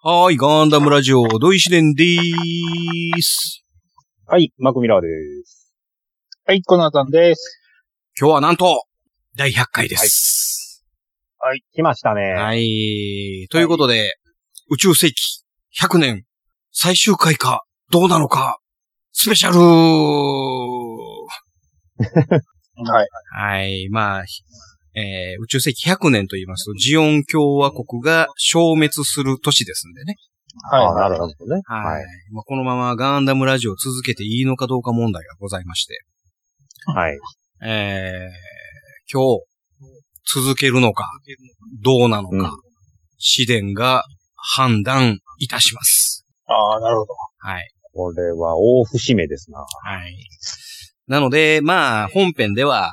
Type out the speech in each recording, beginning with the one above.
はーい、ガンダムラジオ、土井紫伝でーす。はい、マクミラーです。はい、コナタンです。今日はなんと、第100回です。はい、来ましたね。はい。ということで、宇宙世紀100年最終回か、どうなのか、スペシャル はい。はい。まあ、えー宇宙世紀100年と言いますと、ジオン共和国が消滅する年ですんでね。はい。あなるほどね。はい。はい。まあ、このままガンダムラジオを続けていいのかどうか問題がございまして。はい。えー、今日、続けるのか、どうなのか、うん試練が判断いたします。ああ、なるほど。はい。これは大節目ですな。はい。なので、まあ、本編では、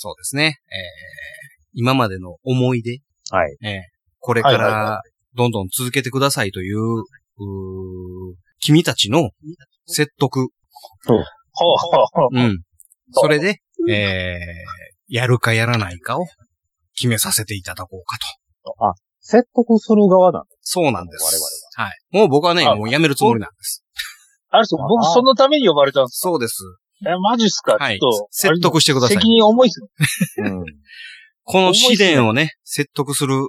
そうですね、えー、今までの思い出、はい。えー、これかはいはいら、どんどん続けてくださいという、うー君たちの説得、ほうほうほう。うん。それで、えー、やるかやらないかを決めさせていただこうかと。説得する側なんだ。そうなんです。我はい。もう僕はね、あもうやめるつもりなんです。あれです僕そのために呼ばれたんですそうです。かえ、マジっすか？はいちょっと。説得してください責任重いっすね。うん。この試練をね、説得する、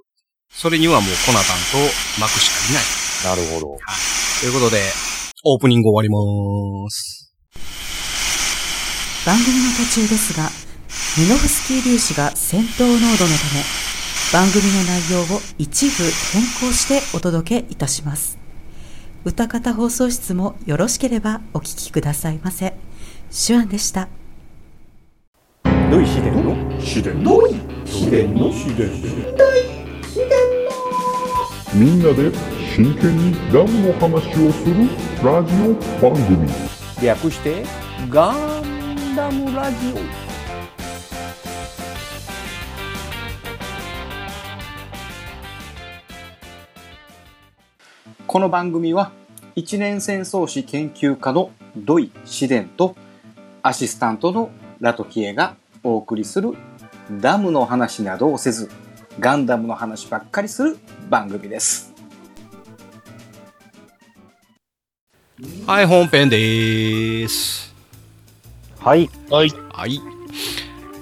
それにはもうコナタンと巻くしかいない。なるほど。ということで、オープニング終わりまーす。番組の途中ですが、ミノフスキー粒子が戦闘濃度のため、番組の内容を一部変更してお届けいたします。歌方放送室もよろしければお聞きくださいませ。手腕でした。ルイシデンの？みんなで真剣にダムの話をするラジオ番組。略して、ガンダムラジこの番組は一年戦争史研究家の土井紫伝とアシスタントのラトキエがお送りするダムの話などをせずガンダムの話ばっかりする番組です。はい、本編でーす。オ。はい。はい。はい。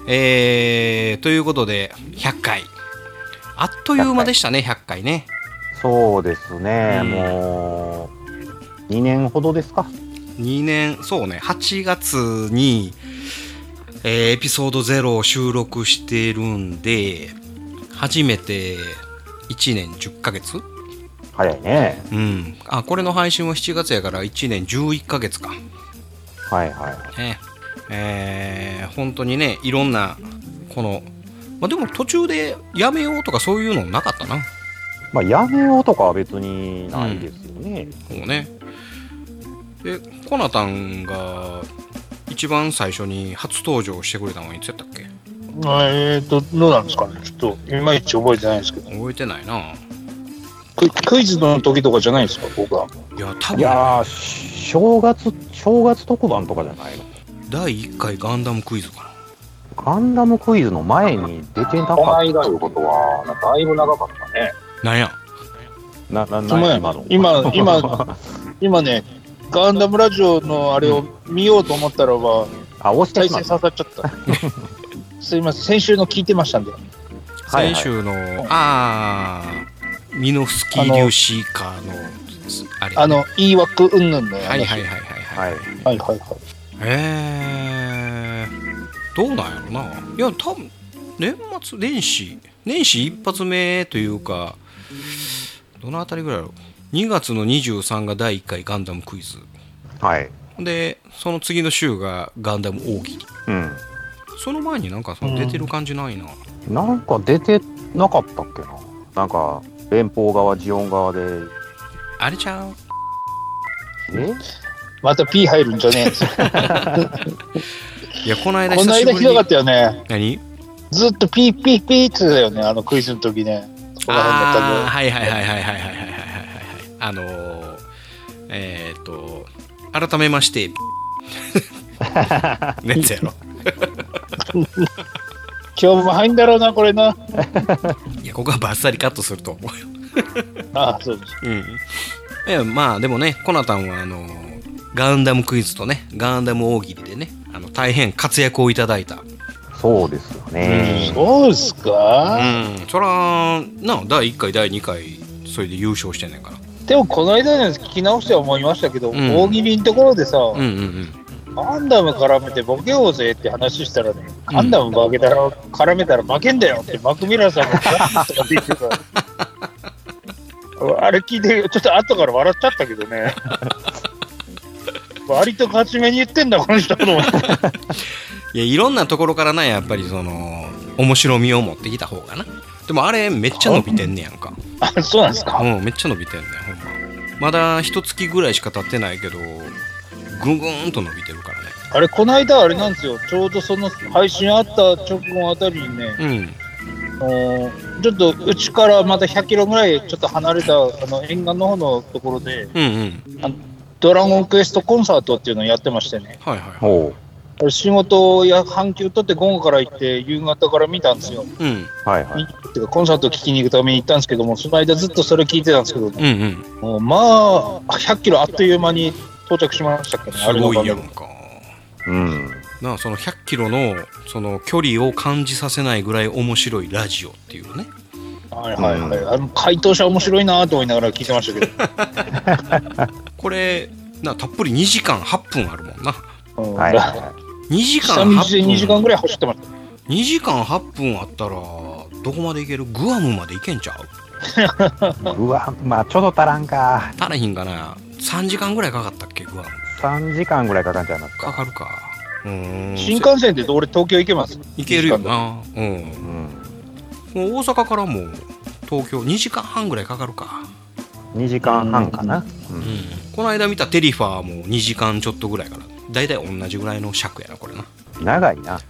えー、ということで、100回。あっという間でしたね、100回ね。そうですね。うんもう、2年ほどですか？2年、そうね、8月に、えーエピソード0を収録してるんで、初めて1年10ヶ月？早いね。うん。あ、これの配信は7月やから1年11ヶ月か。はいはい。ね。えー、本当にね、いろんな、この、まあ、でも途中でやめようとかそういうのなかったな。まあ、やめようとかは別にないですよね。もうね。で、コナタンが一番最初に初登場してくれたのはいつやったっけ？えーと、どうなんですかね？ちょっと、いまいち覚えてないんですけど。覚えてないな。ククイズの時とかじゃないですか？僕は。いや、多い分、やー、正月、正月特番とかじゃないの？第1回ガンダムクイズかガンダムクイズの前に出てなかったということは、だいぶ長かったね。な。なんや？な、な、ほんまや今の。今、今、今ね、ガンダムラジオのあれを見ようと思ったらば、あ、押して再しまった。生刺さっちゃった。すいません、先週の聞いてましたんで。はいはい先週の、あー、ミノフスキー粒子カーの、あれ、あの、言い訳うんぬんのやはいはいはいはいはい。はい。はいはいはい。えー、どうなんやろな。いや、多分年末年始、年始一発目というか、どのあたりぐらいやろ2月の23が第1回ガンダムクイズ。はい。でその次の週がガンダム大喜利。うん。その前になんかその出てる感じないな、なんか出てなかったっけな。なんか連邦側ジオン側で。あれちゃう？え？また P 入るんじゃねいやこのえ。間ひどかったよね。何？ずっとピーピーピーってだよね、あのクイズの時ね。あはいはいはいはいはいはい。あのー、えーっと、改めまして、熱やろ。今日も入んだろうな、これな。いや、ここはバッサリカットすると思うよ。ああ、そうです。うん。まあでもね、コナタンはあの、ガンダムクイズとね、ガンダム大喜利でね、あの大変活躍をいただいた。そうですよね。そうですうか、ん。そら、な、第1回、第2回、それで優勝してんねんから。でも、この間のやつ聞き直して思いましたけど、ん大喜利のところでさ、うんうんうん。ガンダム絡めてボケようぜって話したらね、ガンダム負けたら、絡めたら負けんだよってマクミラーさんがとかって言ってた。あれ聞いて、ちょっと後から笑っちゃったけどね。割と勝ち目に言ってんだ、この人と思って。いや、いろんなところからな、やっぱりその、面白みを持ってきた方がな。でもあれ、めっちゃ伸びてんねやんか。あ、そうなんですか？うん、めっちゃ伸びてんねん、ほんま。まだ一月ぐらいしか経ってないけど、ぐんぐーんと伸びてるからね。あれ、この間あれなんですよ。ちょうどその配信あった直後あたりにね、うん。あのちょっとうちからまた100キロぐらいちょっと離れたあの沿岸の方のところで、うんうん。ドラゴンクエストコンサートっていうのをやってましてね。はいはいはい。仕事や半休取って午後から行って夕方から見たんですよ。うん。う。はいはい。てかコンサート聴きに行くために行ったんですけども、その間ずっとそれ聞いてたんですけど、うんうん。もうまあ、100キロあっという間に到着しましたっけね、すごいやんか。うん。なあその100キロのその距離を感じさせないぐらい面白いラジオっていうね。はいはいはい。あの回答者面白いなと思いながら聞いてましたけど。これ、なたっぷり2時間8分あるもんな。うんはいは2時間下道で2時間8分。ぐらい走ってました。2時間8分あったら、どこまで行けるグアムまで行けんちゃう？い。うわ、まあちょっと足らんか。足らへんかな ?3 時間ぐらいかかったっけグアム？3時間ぐらいかかんちゃいますか。かかるか。うーん。新幹線で俺東京行けます？行けるよな。うん。うん。もう大阪からも東京2時間半ぐらいかかるか。2時間半かな。う。うんん。この間見たテリファーも2時間ちょっとぐらいから。だいたい同じぐらいの尺やな、これな。長いな。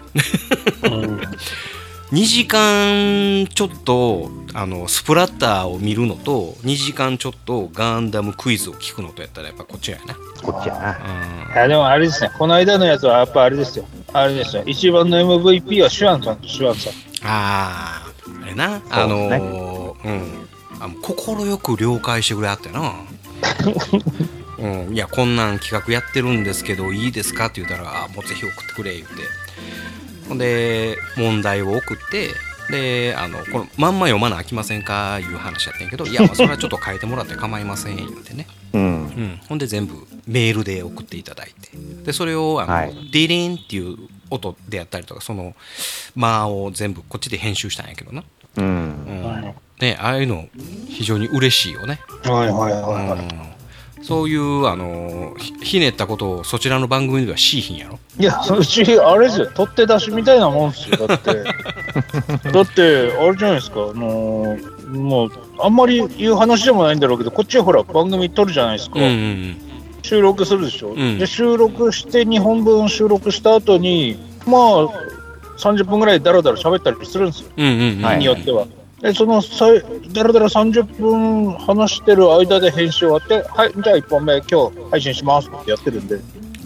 2時間ちょっとあのスプラッターを見るのと2時間ちょっとガンダムクイズを聞くのとやったらやっぱこっちやな。こっちやな。いやでもあれですね、この間のやつはやっぱあれですよ。あれですよ。一番の MVP はシュアンさんとシュアンさん。あああれな、そうあのねーうんあ快く了解してくれはってな。うん、いやこんなん企画やってるんですけどいいですかって言ったらあもうぜひ送ってくれ言って。ほんで問題を送ってであのこのまんま読まなあきませんかいう話やってんけどいやまあそれはちょっと変えてもらって構いません言ってね。うん。うん、ほんで全部メールで送っていただいて。でそれをあの、はい。ディリンっていう音であったりとかその間を全部こっちで編集したんやけどな、う。うん。んはいね、ああいうの非常に嬉しいよね、はいはいうんはい。はい。そういうあのひひねったことをそちらの番組ではしいひんやろ？いや、うち、あれですよ、取って出しみたいなもんですよ、だって。だって、あれじゃないですか、あのーもう、あんまり言う話でもないんだろうけど、こっちはほら、番組撮るじゃないですか。うんうん収録するでしょ、ん。で、収録して、2本分収録した後に、まあ、30分ぐらいだらだら喋ったりするんですよ、うんうんうん。はい。日によっては。で、そのさいだらだら30分話してる間で編集終わって、はい、じゃあ1本目、今日配信しますってやってるんで、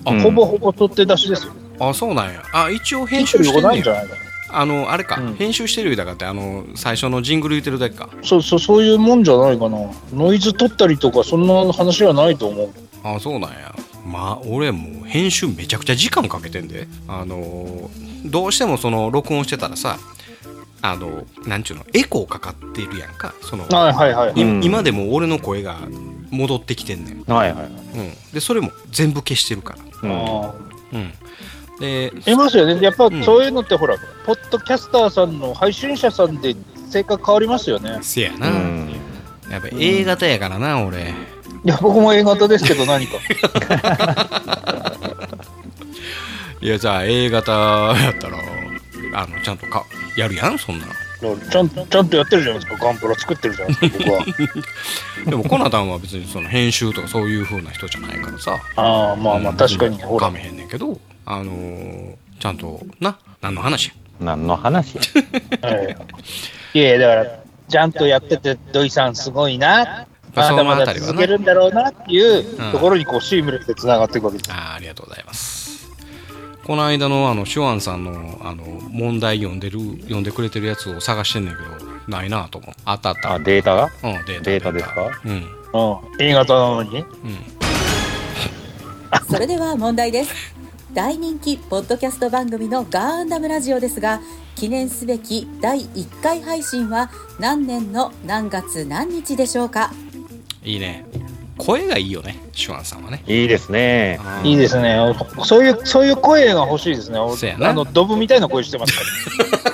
あうん。ほぼほぼ取って出しですよ。あそうなんや。あ一応編編集集してんねやないんじゃないかあのあれか、うん。編集してるだかってあの最初のジングル言ってるだけか。そうそう、そういうもんじゃないかな。ノイズ取ったりとか、そんな話はないと思う。あそうなんや。まあ俺もう編集めちゃくちゃ時間かけてんで。あのーどうしてもその録音してたらさあのなんちゅうのエコーかかってるやんかその、はいはいはい。いうん今でも俺の声が戻ってきてんねん、はいはい。うん、でそれも全部消してるからうん。あうんでーいますよね。やっぱんそういうのってほら、ポッドキャスターさんの配信者さんで性格変わりますよね。せやな、うん。やっぱ A 型やからな俺いや、僕も A 型ですけど何か。いやじゃあ A 型やったらあのちゃんとかやるやん？そんなんちゃんと、ちゃんとやってるじゃないですか。ガンプラ作ってるじゃないですか、僕は。でもコナタンは別にその編集とかそういう風な人じゃないからさああ、まあまあ、確かに。ほら。かめへんねんけどあのーちゃんとな何の話？や何の話？いいやいや、だから、ちゃんとやってて、土井さんすごいな。まだまだ続けるんだろうなっていううんところにこうシームレスでつながっていくわけです。あーありがとうございますこの間のあのシュワンさんのあの問題読んでる読んでくれてるやつを探してんねんけどないなと思って。あったあった。あ、データが？うんデータデータですか？うん。うん。A 型なのに？うん。それでは問題です。大人気ポッドキャスト番組のガーンダムラジオですが記念すべき第1回配信は何年の何月何日でしょうか？いいね声がいいよねシュワンさんはねいいですね。うんいいですね。そういう、そういう声が欲しいですね。あの、ドブみたいな声してますから。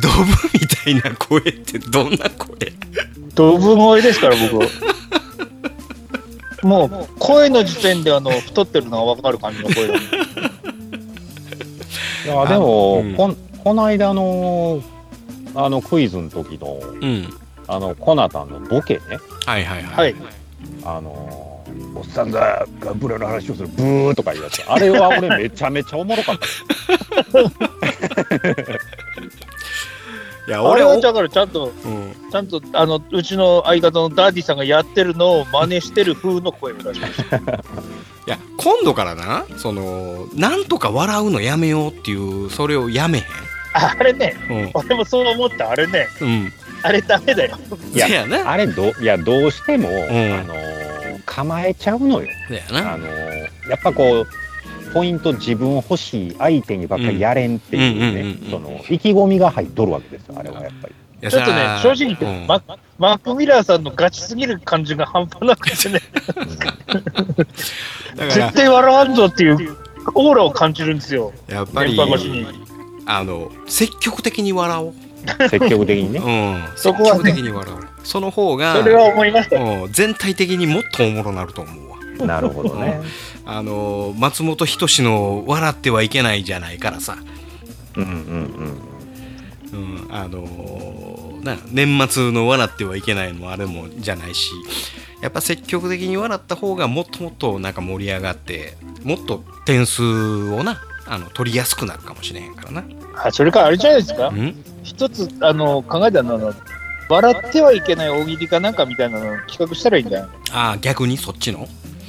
ドブみたいな声ってどんな声？ドブ声ですから、僕。もう、声の時点で、あの、太ってるのが分かる感じの声だ、ね。いや、でも、うんこんこの間の、あの、クイズの時の、うんあの、コナタンのボケね。はいはいはい、はい。あのおっさんがブラの話をするブーとかいうやつ。あれは俺めちゃめちゃおもろかった。いや俺おだから、ちゃんと、うん。ちゃんと、あの、うちの相方のダディさんがやってるのを真似してる風の声を出しました。いや今度からなそのなんとか笑うのやめようっていうそれをやめあれね、へん。俺もそう思った。あれね、うんうんあれダメだよ。いやせやな。あれどいやどうしても、ん。あの構えちゃうのよ。な。あのやっぱこうポイント自分欲しい相手にばっかりやれんっていうね、うんうんうんうん。その意気込みが入っとるわけですよあれは。やっぱりいやちょっとねさ、正直言って、うん。ママーク・ミラーさんのガチすぎる感じが半端なくてね、だから。絶対笑わんぞっていうオーラを感じるんですよ。やっぱり電波越しに。あの積極的に笑おう、積極的にね。うん、積そこはね。極的に笑おう。その方がそれは思いまし。うん。全体的にもっとおもろなると思うわ。なるほどね。あの松本人志の「笑ってはいけない」じゃないからさ、うんうんうん。うん、あのな年末の「笑ってはいけない」もあれもじゃないしやっぱ積極的に笑った方がもっともっとなんか盛り上がってもっと点数をなあの取りやすくなるかもしれへんからな。あそれからあれじゃないですか、うん？一つあの考えたのは笑ってはいけない大喜利かなんかみたいなの企画したらいいんじゃないああ逆にそっちの？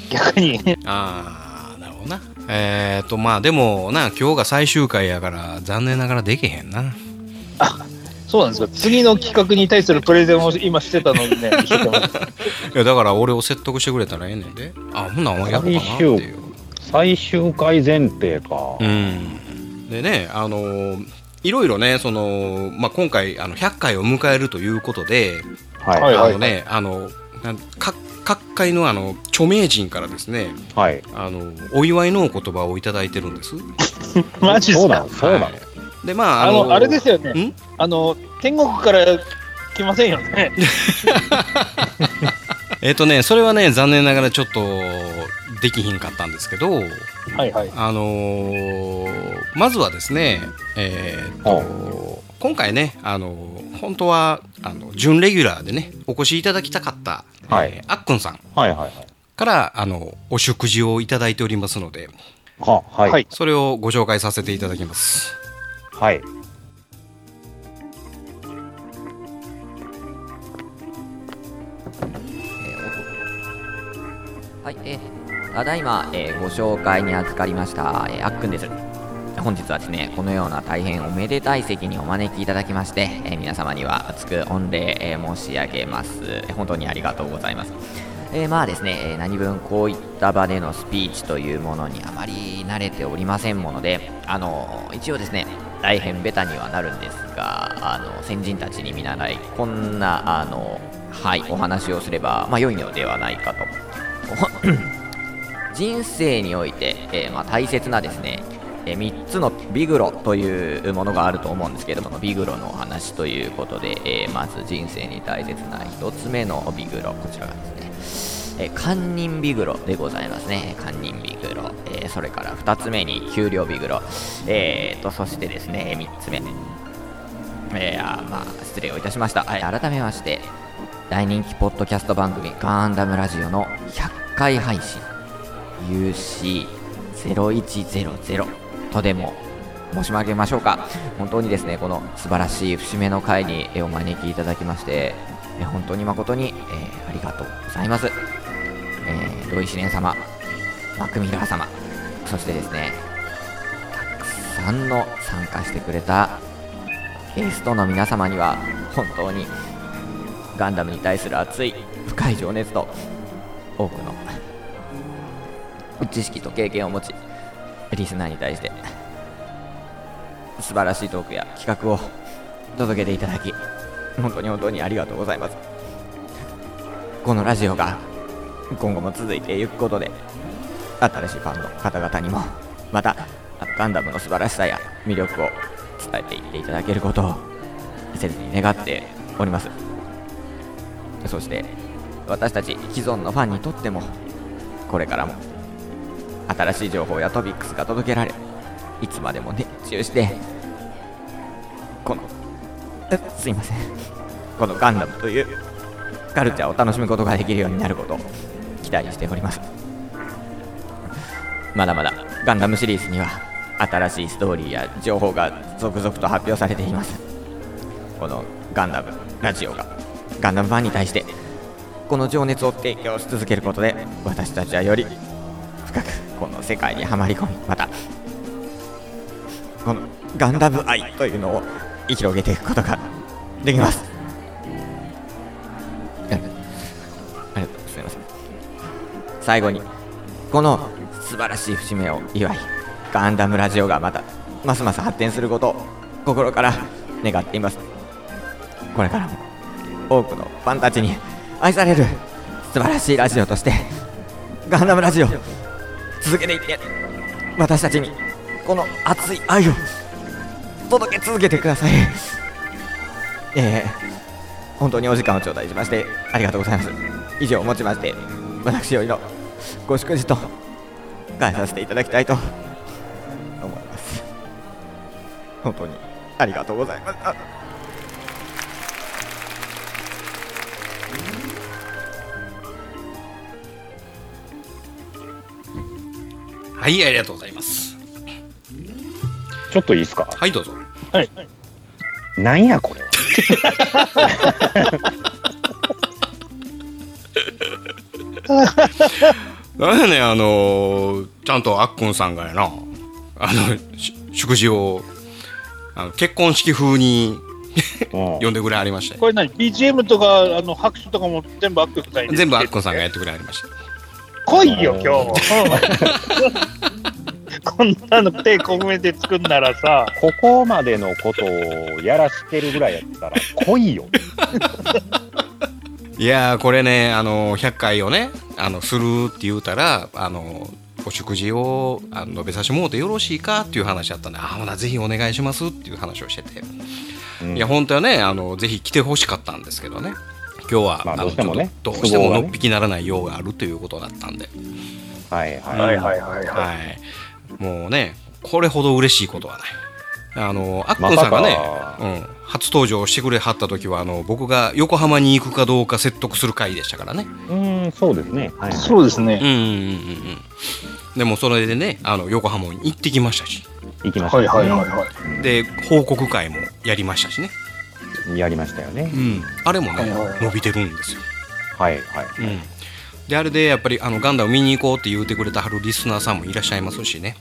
逆に。ああなるほどな。えっ、とまあでもな今日が最終回やから残念ながらできへんな。そうなんですか。次の企画に対するプレゼンを今してたのにね、いやだから俺を説得してくれたらええねんで。あほんならお前やろうかなっていう。最終回前提か、うん、でね、あのーいろいろね、そのまあ、今回あの100回を迎えるということで、はいはいあのね、あの各各界のあの著名人からですね、はいあのお祝いのお言葉をいただいてるんです。マジっすか？そうなの。そうなの、はいでまああの、あれですよねん？あの、天国から来ませんよね。えっ、とね、それはね、残念ながらちょっとできひんかったんですけど、はいはい。あのーまずはですね、えーと今回ね、あのー本当はあの準レギュラーでね、お越しいただきたかった、はい。えーあっくんさんはいはいはい。からあのお食事をいただいておりますので、ははい。はい。それをご紹介させていただきます。はい。はい、えー、ただいま、えーご紹介に預かりました、えーあっくんです。本日はですね、このような大変おめでたい席にお招きいただきまして、えー皆様には厚く御礼、え申し上げます。本当にありがとうございます。えまあですね、え何分こういった場でのスピーチというものにあまり慣れておりませんもので、あの一応ですね、大変ベタにはなるんですが、あの先人たちに見習い、こんなあの、はい、お話をすれば、まあ、良いのではないかと。人生において、えーまあ、大切なですね、え3つのビグロというものがあると思うんですけどもビグロの話ということで、えーまず人生に大切な1つ目のビグロこちらがですね、えー堪忍ビグロでございますね。堪忍ビグロ、えそれから2つ目に給料ビグロ、えーとそしてですね3つ目。えあまあ失礼をいたしました、はい、改めまして大人気ポッドキャスト番組ガンダムラジオの100回配信。UC0100 とでも申し上げましょうか。本当にですねこの素晴らしい節目の回にえお招きいただきまして本当に誠に、えーありがとうございます、えー、土井四蓮様マクミラー様そしてですねたくさんの参加してくれたゲストの皆様には本当にガンダムに対する熱い深い情熱と多くの知識と経験を持ちリスナーに対して素晴らしいトークや企画を届けていただき本当に本当にありがとうございます。このラジオが今後も続いていくことで新しいファンの方々にもまたガンダムの素晴らしさや魅力を伝えていっていただけることを切に願っております。そして私たち既存のファンにとってもこれからも新しい情報やトピックスが届けられいつまでも熱中して。このすいません。このガンダムというカルチャーを楽しむことができるようになることを期待しております。まだまだガンダムシリーズには新しいストーリーや情報が続々と発表されています。このガンダムラジオがガンダムファンに対してこの情熱を提供し続けることで私たちはより深くこの世界にはまり込みまたこのガンダム愛というのを広げていくことができます。ありがとうすみません。最後にこの素晴らしい節目を祝いガンダムラジオがまたますます発展することを心から願っています。これからも多くのファンたちに愛される素晴らしいラジオとしてガンダムラジオ続けていって私たちにこの熱い愛を届け続けてください。えー、本当にお時間を頂戴しましてありがとうございます。以上をもちまして私よりのご祝辞と返させていただきたいと思います。本当にありがとうございましはいありがとうございます。ちょっといいですか？はいどうぞ。はい。なんやこれは？なんやねんあのーちゃんとあっくんさんがやな。あのし祝辞をあの結婚式風にうん。呼んでくれありましたよこれ何 ?BGM とか、あの、拍手とかも全部アックさんに。全部あっくんさんがやってくれありました来いよ、今日。こんなの手こめて作んならさ、ここまでのことをやらしてるぐらいやったら来いよ。いやーこれねあの100回をねあのするって言うたらあのお食事をあの述べさせてもらってよろしいかっていう話だったんであほなぜひお願いしますっていう話をしてて、うん。いや本当はねあのぜひ来てほしかったんですけどね今日は、まあのどうしてもねどうしてものっぴきならない用があるということだったんで、はいはい。はいはいはいははい、もうねこれほど嬉しいことはないあのあっくんさんがね、うん、初登場してくれはった時はあの僕が横浜に行くかどうか説得する回でしたからねうん、そうですね。はいい。そうですね。うんうんうんうんでもそれでねあの横浜に行ってきましたし行きました、はいね。はいはいはい。で報告会もやりましたしね、やりましたよねう。ん、あれもねはいはいはい伸びてるんですよ、はいはい。うん、であれでやっぱりあのガンダム見に行こうって言うてくれたはるリスナーさんもいらっしゃいますしね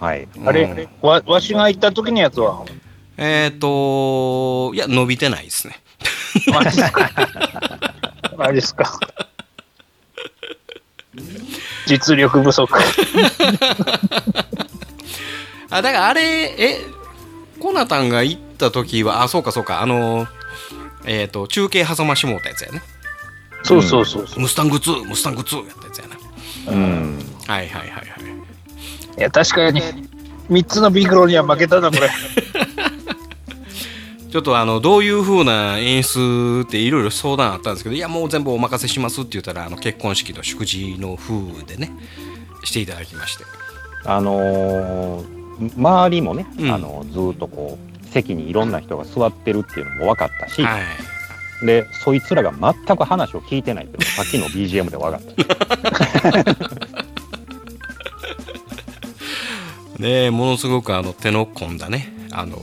はい。あれ、わわしが行った時のやつは、えっ、といや伸びてないですねマジですか。あれですか。実力不足。あだからあれえコナタンが行った時はあそうかそうか。あのえっ、と中継挟ましもうたやつやね。そうそうそうそう。ムスタング2ムスタング2やったやつやな。うん。はいはいはいはい。いや、確かに、3つのビクロには負けたな、これ。ちょっとあのどういう風な演出っていろいろ相談あったんですけどいやもう全部お任せしますって言ったらあの結婚式の祝辞の風でねしていただきまして。あのー周りもね、うん。あのずーっとこう席にいろんな人が座ってるっていうのも分かったし、はい。でそいつらが全く話を聞いてないっていうのがさっきの BGM で分かった。でものすごくあの手の込んだねあの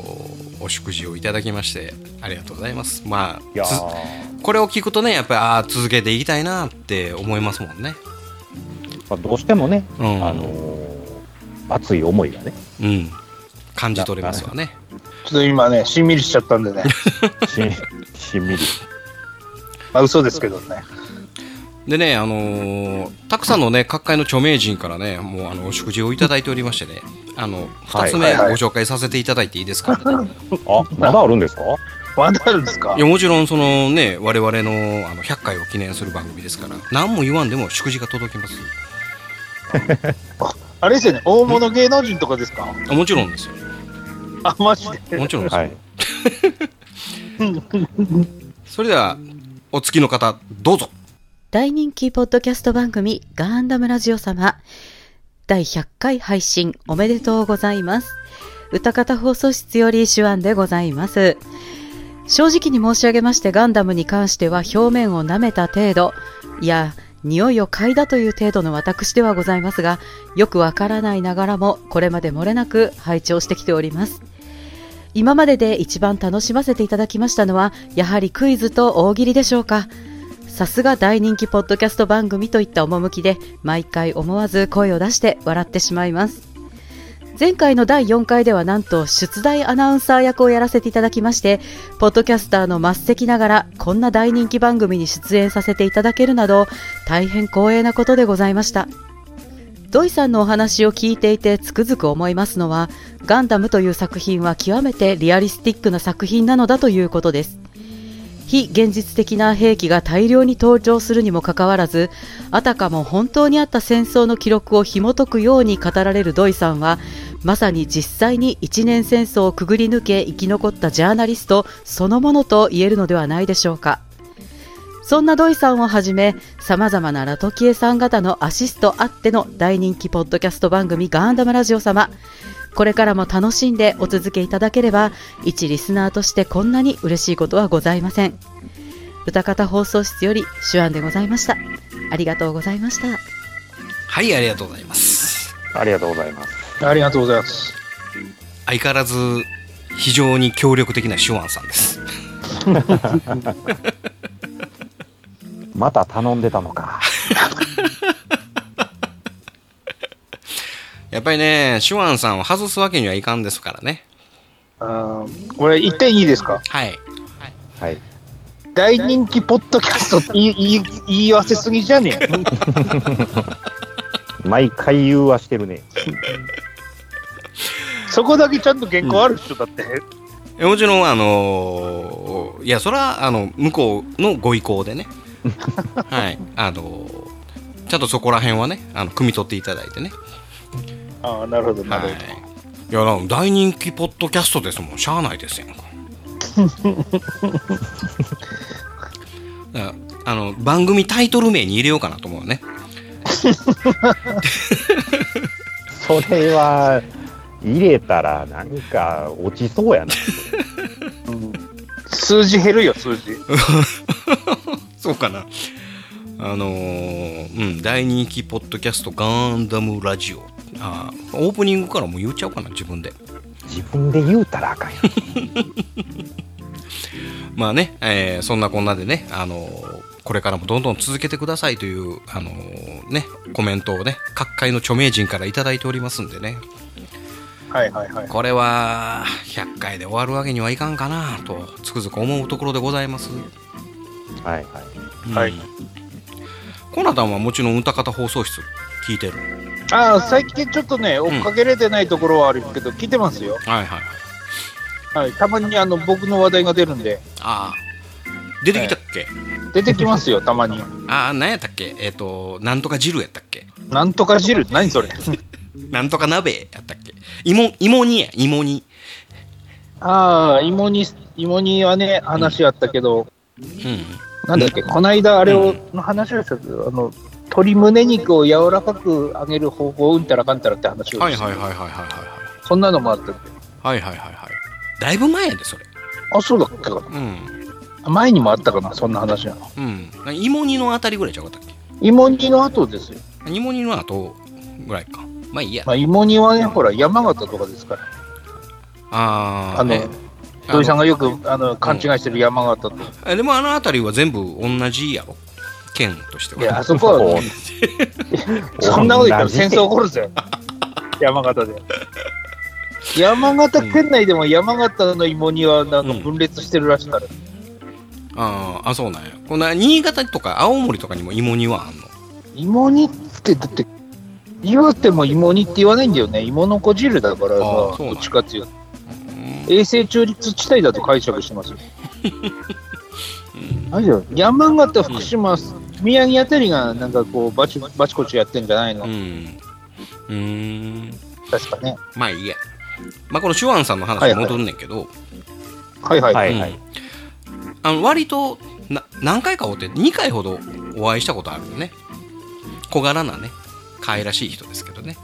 お食事をいただきましてありがとうございます。まあこれを聞くとねやっぱりああ続けていきたいなって思いますもんね。まあどうしてもね、うん。あのー熱い思いがね、うん。感じ取れますわねちょっと今ね、しんみりしちゃったんでね。しんしんみり。まあ嘘ですけどね。でね、あのーたくさんのね、各界の著名人からね、もうあのお食事をいただいておりましてね、あの2つ目ご紹介させていただいていいですか、あ、まだあるんですか？まだあるんですか？いやもちろんそのね我々のあの100回を記念する番組ですから何も言わんでも祝辞が届きます。あれですよね、大物芸能人とかですか？あもちろんですよあ、マジで？もちろんですよ、はい。それではお付きの方どうぞ。大人気ポッドキャスト番組ガンダムラジオ様。第100回配信おめでとうございます。歌方放送室より手腕でございます。正直に申し上げましてガンダムに関しては表面を舐めた程度いや匂いを嗅いだという程度の私ではございますがよくわからないながらもこれまで漏れなく拝聴してきております。今までで一番楽しませていただきましたのはやはりクイズと大喜利でしょうか。さすが大人気ポッドキャスト番組といった趣で毎回思わず声を出して笑ってしまいます。前回の第4回ではなんと出題アナウンサー役をやらせていただきましてポッドキャスターの末席ながらこんな大人気番組に出演させていただけるなど大変光栄なことでございました。ドイさんのお話を聞いていてつくづく思いますのはガンダムという作品は極めてリアリスティックな作品なのだということです。非現実的な兵器が大量に登場するにもかかわらずあたかも本当にあった戦争の記録を紐解くように語られるドイさんはまさに実際に一年戦争をくぐり抜け生き残ったジャーナリストそのものと言えるのではないでしょうか。そんなドイさんをはじめさまざまなラトキエさん方のアシストあっての大人気ポッドキャスト番組ガンダムラジオ様。これからも楽しんでお続けいただければ一リスナーとしてこんなに嬉しいことはございません歌方放送室より手腕でございましたありがとうございましたはいありがとうございますありがとうございます。ありがとうございます。相変わらず非常に協力的な手腕さんです また頼んでたのか。やっぱりね手腕さんを外すわけにはいかんですからね。あーこれ一点いいですか？はい。はい。大人気ポッドキャストって言い言い言いわせすぎじゃねえ？毎回言うはしてるね。そこだけちゃんと原稿ある人だって。えもちろんあのーいやそれはあの向こうのご意向でね。はい。あのーちゃんとそこら辺はねあの汲み取っていただいてねああ、なるほど、なるはいほど。いやなんか大人気ポッドキャストですもんしゃあないですやんか あの番組タイトル名に入れようかなと思うねそれは、入れたらなんか落ちそうやな。数字減るよ、数字。そうかなあのーうん大人気ポッドキャストガンダムラジオあーオープニングからもう言っちゃおうかな自分で自分で言うたらあかんやん。まあね、えーそんなこんなでね、あのーこれからもどんどん続けてくださいという、あのーね、コメントをね、各界の著名人からいただいておりますんでね、はいはいはい。これは100回で終わるわけにはいかんかなと、つくづく思うところでございます。はいはい。うんはいコナタンはもちろん歌方放送室聞いてる。ああ、最近ちょっとね、追っかけれてないところはあるけど、聞いてますよ。はいはい。はい。たまにあの僕の話題が出るんで、ああ、出てきたっけ、出てきますよ、たまに。ああ、何やったっけ？えっ、と、なんとか汁やったっけ？なんとか汁？何それ？なんとか鍋やったっけ？芋、芋煮や、芋煮。ああ、芋煮、芋煮はね、話あったけど、うん。なんだっけ、この間あれを、の話をしたけど、あの、鶏胸肉を柔らかく揚げる方法うんたらかんたらって話をはいしてはいはいはいはいはい。そんなのもあったんで。はいはいはいはい。だいぶ前やで、それ。あ、そうだっけかうん。前にもあったかな、そんな話なの。うん。芋煮のあたりぐらいちゃうかったっけ？芋煮の後ですよ。芋煮の後ぐらいか。まあいいや。まあ、芋煮はね、ほら、山形とかですから。あーあのえ土井さんがよくあの勘違いしてる山形と。えでもあのあたりは全部同じやろ？県としていや、は。あそこは、そんなこと言ったら戦争起こるぜ。山形で。山形県内でも山形の芋煮はなんか分裂してるらしいから、あーあそうなんやこんな新潟とか青森とかにも芋煮はあんの？芋煮ってだって言うても芋煮って言わないんだよね芋の子汁だからさどっちかっていうと衛星中立地帯だと解釈してますよ。あれだよ山形福島、宮城あたりがなんかこうバチバチコチやってんじゃないの、うん。うーん。確かね。まあいいや。まあこのシュワンさんの話に戻るねんけど、はいはい、はいはい。あの割とな何回か会うて2回ほどお会いしたことあるよね。小柄なね。可愛らしい人ですけどね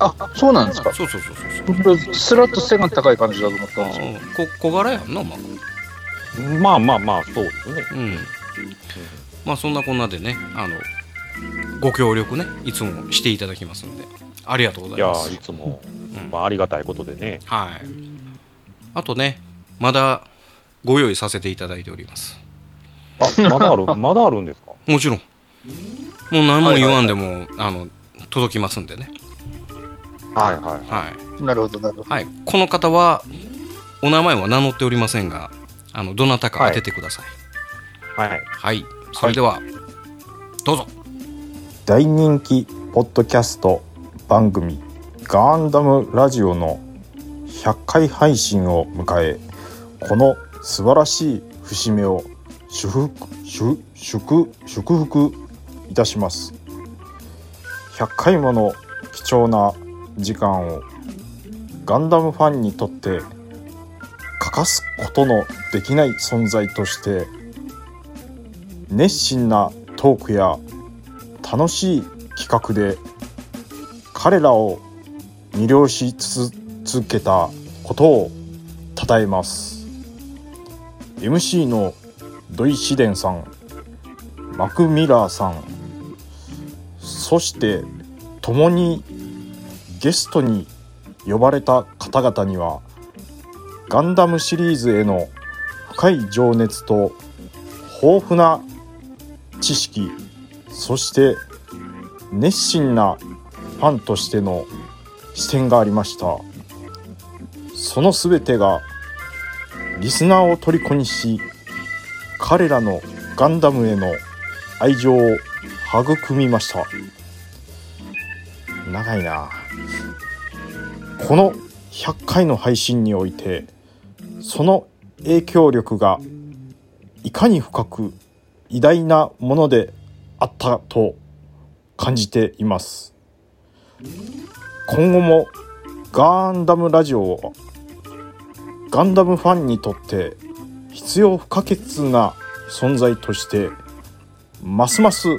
あそうなんですか？そうそうそうそう。そう僕スラッと背が高い感じだと思ったんですよ。うんこ小柄やんなまあまあまあまあ、そうですね。うん。まあそんなこんなでねあのご協力ねいつもしていただきますのでありがとうございやいますいつも、うん。まあ、ありがたいことでね。はい。あとねまだご用意させていただいております。あ、まだある、まだあるんですか？もちろん。もう何も言わんでも、あの届きますんでねはいはい。はい。なるほどなるほど。はい、この方はお名前は名乗っておりませんがあのどなたか当ててください。はい。はい、それでは、どうぞ。大人気ポッドキャスト番組ガンダムラジオの100回配信を迎えこの素晴らしい節目を祝福祝祝祝福いたします。100回もの貴重な時間をガンダムファンにとって欠かすことのできない存在として熱心なトークや楽しい企画で彼らを魅了し続けたことを称えます。MC の土井紫伝さんマクミラーさんそして共にゲストに呼ばれた方々にはガンダムシリーズへの深い情熱と豊富な知識そして熱心なファンとしての視点がありました。その全てがリスナーを虜にし彼らのガンダムへの愛情を育みました。長いな。この100回の配信においてその影響力がいかに深く偉大なものであったと感じています。今後もガンダムラジオはガンダムファンにとって必要不可欠な存在としてますます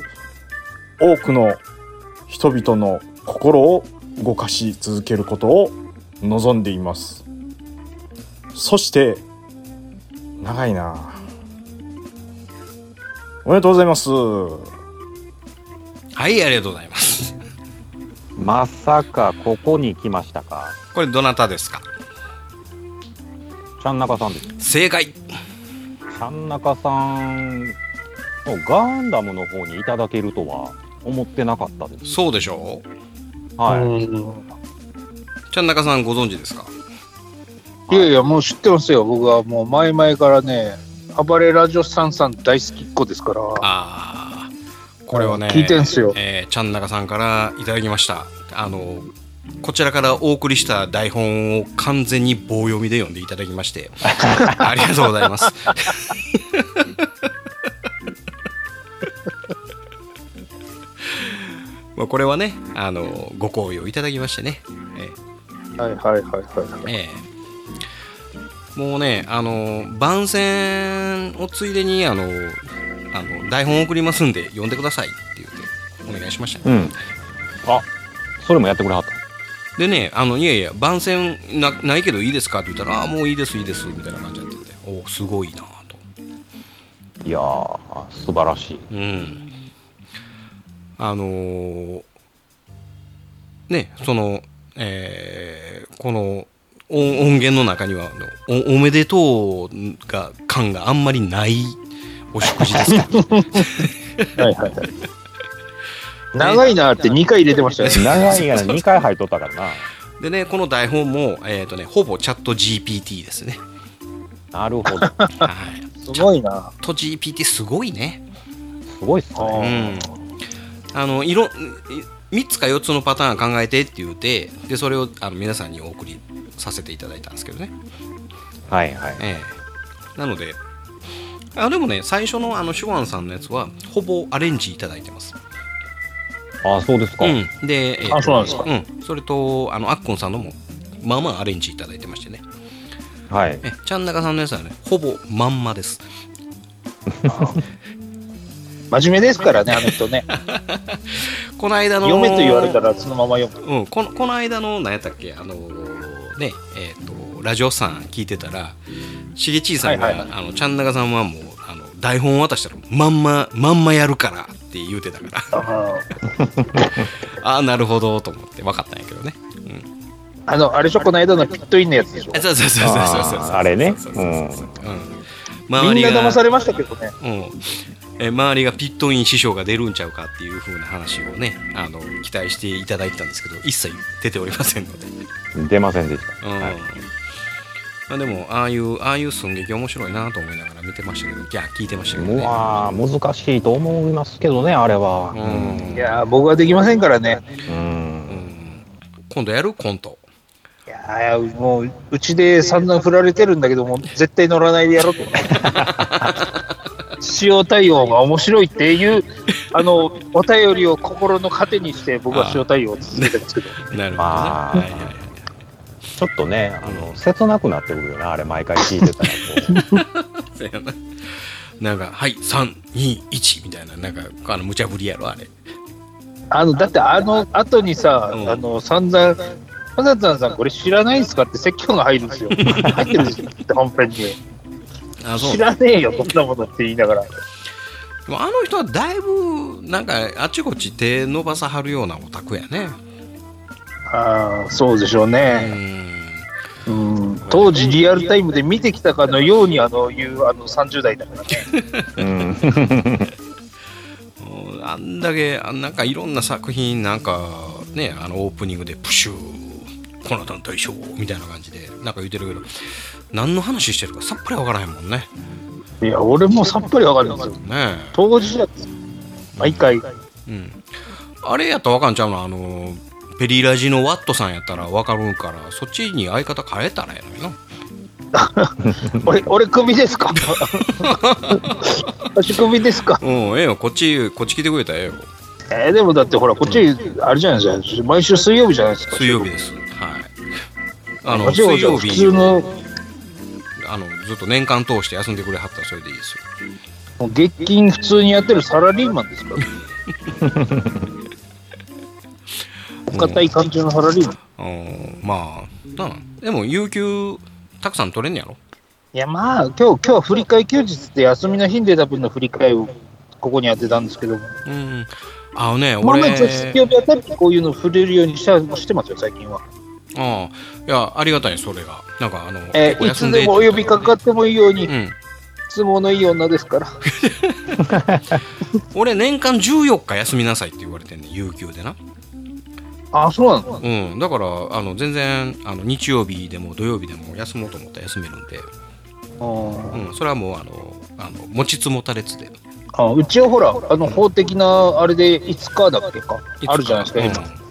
多くの人々の心を動かし続けることを望んでいますそして長いなおめでとうございますはいありがとうございますまさかここに来ましたか？これどなたですか？ちゃんなかさんです。正解ちゃんなかさんのガンダムの方にいただけるとは思ってなかったです。そうでしょうはい。うんちゃん中さんご存知ですか？いやいや、もう知ってますよ。僕はもう前々からね、暴れラジオさんさん大好きっ子ですから。ああこれはね聞いてんすよ。えーちゃん中さんからいただきました。あのこちらからお送りした台本を完全に棒読みで読んでいただきまして ありがとうございます。まあこれはねあのご好意をいただきましてね、えはいはいはいはい。ええもうね、あの番宣をついでにあのあの台本送りますんで読んでくださいって言ってお願いしました、ねうん。あ、それもやってくれはった。でね、あのいやいや、番宣なないけどいいですかって言ったら、ああ、もういいです、いいですみたいな感じになってて、おお、すごいなと。いやー、素晴らしい。うん。あのーね、その、えーこの音音源の中にはお、おめでとうが感があんまりないお食事ですはいはいはい。長いなって2回入れてましたよね。長いが2回入っとったからな。でねこの台本も、えーとね、ほぼチャット GPT ですねなるほど。はいすごいな。チャット GPT すごいねすごいっすあね。うんあのいろ3つか4つのパターン考えてって言うてでそれをあの皆さんにお送りさせていただいたんですけどね、はいはい。ええ。なのであでもね最初のあのシュワンさんのやつはほぼアレンジいただいてます、あ、そうですか。うん、で、えーとあそうなんですか。うん、それとあのあっこんさんのもまあまあアレンジいただいてましてね。はい。え。ちゃんなかさんのやつはねほぼまんまです 真面目ですからね、あの人ね。この間の読めと言われたらそのまま読む。うん、このこの間の何やったっけあのーねえっ、とラジオさん聞いてたらしげちいさんが、はいはいあのちゃんなかさんはもうあの台本渡したらまんままんまやるからって言うてたから。あ ああなるほどと思って分かったんやけどね、うん、あの、あれでしょ、この間のピットインのやつでしょ。あ。そうそうそうそうそうそう。あれね。そうそうそうそうう。んみん周りがな騙されましたけどね。うんえ周りがピットイン師匠が出るんちゃうかっていう風な話をねあの期待していただいてたんですけど一切出ておりませんので出ませんでした。うんはい。まあ、でもああいうああいう寸劇面白いなと思いながら見てましたけどいや聞いてましたけどね、まあ、難しいと思いますけどね、あれは。うんいやー、僕はできませんからね。うん。うん今度やる？コントいやーもう、うちで散々振られてるんだけども、絶対乗らないでやろうと。使用対応が面白いっていう、あの、お便りを心の糧にして、僕は塩対応を続けてるんですけど。なるほどね、まあはいはいはいちょっとね、あの、切なくなってくるよね、あれ、毎回聞いてたら。こ そうやな。なんかはい321みたいな。なんかあの無茶ぶりやろあれ。あの、だってあの後にさ、うん。あの、散々、パザタンさんこれ知らないんすかって説教が入るんですよ。入ってるんですよ、本編に。あそう知らねえよ、そんなものって言いながら。でもあの人はだいぶなんかあっちこっち手伸ばさはるようなオタクやねああ、そうでしょううね。んうん、当時リアルタイムで見てきたかのようにあのいうあの30代だからね。あんだけあなんかいろんな作品なんかねあのオープニングでプシューこの大将みたいな感じでなんか言ってるけど何の話してるかさっぱりわからへんもんね。いや、俺もさっぱりわかるんですよ。ね当時だ毎回。え、うん、あれやったらわかんちゃうのあのペリラジのワットさんやったらわかるからそっちに相方変えたらええのにな 俺、俺クビですか？私クビですか？うんええよ。こっちこっち来てくれたらええよ。えーでもだってほら、こっち、あれじゃないですか。毎週水曜日じゃないですか。水曜日です。はい。あの水曜日普通の、あのずっと年間通して休んでくれはったらそれでいいですよもう月金普通にやってるサラリーマンですから。お堅い感じのサラリーマン。うんまあなあでも有給たくさん取れんねやろ？いや、まあ、今日、今日は振り替え休日って休みの日に出た分の振り替えをここに当てたんですけども。うんあのねまあ、俺、まあ、水曜日あたりこういうの触れるようにしたしてますよ、最近は。ああいやありがたいそれがなんかあの、えーいつででもお呼びかかってもいいように、うん。都合のいい女ですから。俺年間14日休みなさいって言われてんねん有給でな。あ、そうなの？うん。だからあの全然あの日曜日でも土曜日でも休もうと思ったら休めるんで、うんうん、それはもうあのあの持ちつ持たれつで。あうちはほら、あの法的なあれで5日だっけか、あるじゃないですか、今。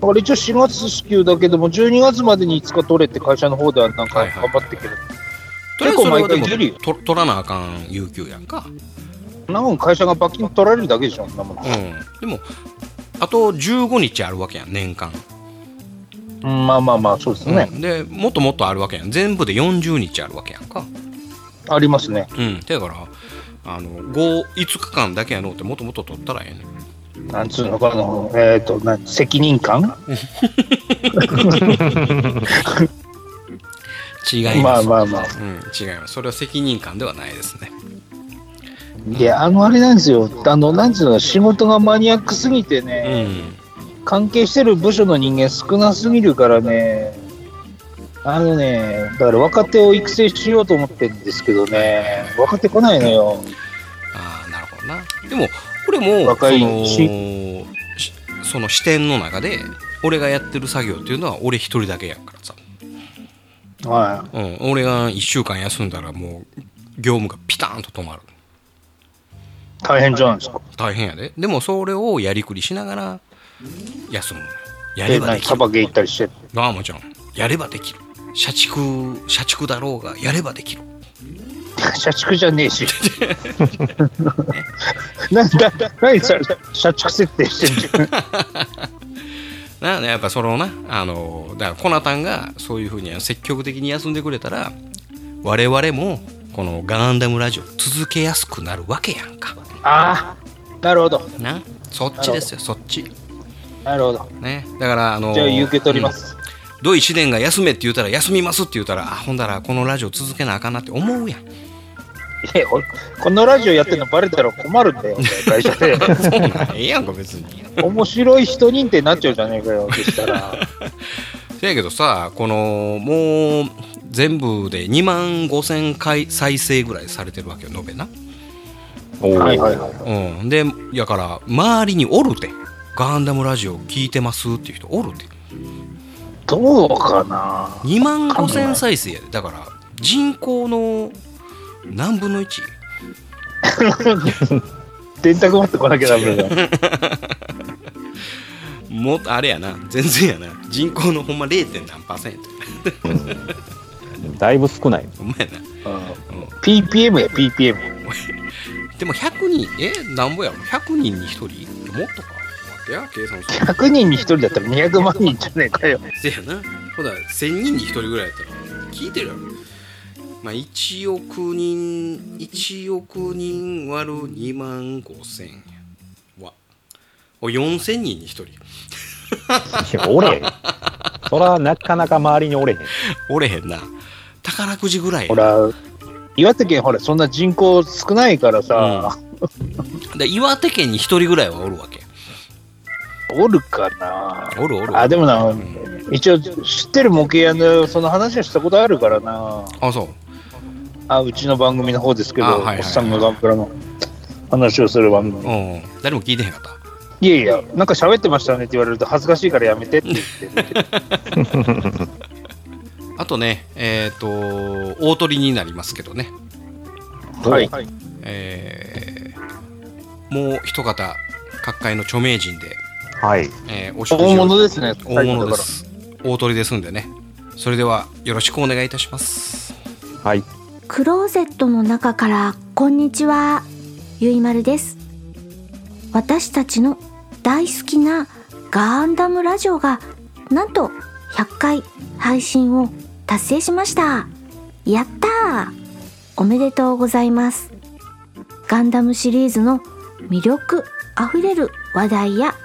だから一応4月支給だけども、12月までに5日取れって会社の方ではなんか頑張ってくれ結構毎回取らなあかん有給やんか。なもん会社が罰金取られるだけでしょ、なもん。うん。でもあと15日あるわけやん年間。うん、まあまあまあ、そうですね。うん。でもっともっとあるわけやん。全部で40日あるわけやんか。ありますね。うん。だからあの5 5日間だけやのうってもっともっと取ったらええねんなんつうのかな、えっ、と、な責任感？違います。まあまあまあ。うん、違います。それは責任感ではないですね。いや、あの、あれなんですよ。あの、なんつうの、仕事がマニアックすぎてうね、ん。関係してる部署の人間少なすぎるからね、あのね、だから若手を育成しようと思ってるんですけどね、若手来ないのよ。ああなるほどな。でもこれも若いそのし。その視点の中で俺がやってる作業っていうのは俺一人だけやからさ、はうん、俺が1週間休んだらもう業務がピターンと止まる。い。大変じゃないですか。大変やで。でもそれをやりくりしながら休む。やで、ればできる。何サバゲー行ったりして。ああもちろん。やればできる。社畜社畜だろうがやればできる社畜じゃねえし。なんだ、何それ、社畜設定してんじゃん。なやっぱそのなあのだからコナタンがそういうふうに積極的に休んでくれたら我々もこのガンダムラジオ続けやすくなるわけやんかああ、なるほど。なそっちですよそっちなるほど。ねだからあのじゃあ、受け取ります。うん土井紫伝が休めって言ったら休みますって言ったらあほんだらこのラジオ続けなあかんなって思うやんいや、俺このラジオやってるのバレたら困るんだよ、会社で。そうなんええやんか別に。面白い人認定になっちゃうじゃねえかよ、そしたら。せやけどさこのもう全部で2万5千回再生ぐらいされてるわけよ延べな。はいはいはい。うん。でやから周りにおるて。ガンダムラジオ聞いてますっていう人おるて。どうかな。2万5千再生やで。だから人口の何分の 1? 電卓持ってこなきゃダメだよ。もっとあれやな全然やな人口のほんま 0. 何パーセント？だいぶ少ない。ほんまやなうん PPM や、PPM。でも100人え？なんぼやろ？100人に1人？もっとか待ってや計算する100人に1人だったら200万人じゃねえかよ。せやなほだ1000人に1人ぐらいやったら聞いてるやろまあ1億人1億人割る2万5千はお4000人に1人。いやおれへん。そら、なかなか周りにおれへん。おれへんな。宝くじぐらいや。ほら、岩手県ほら、そんな人口少ないからさ、で岩手県に1人ぐらいはおるわけ。おるかな。おるおる。あ、でもな、ん。一応知ってる模型屋のその話はしたことあるからな。あそうあ、うちの番組の方ですけど、あはいはいはいおっさんがガンプラの話をする番組。うん誰も聞いてへんかったいやいや、なんか喋ってましたねって言われると恥ずかしいからやめてって言って。あとねえっ、と大鳥になりますけどねはい。えーもう一方各界の著名人で、はい。えーお大物ですね。大物です大鳥ですんでねそれではよろしくお願いいたしますはい。クローゼットの中からこんにちは。ゆいまるです。私たちの大好きなガンダムラジオがなんと100回配信を達成しました。やったー。おめでとうございます。ガンダムシリーズの魅力あふれる話題や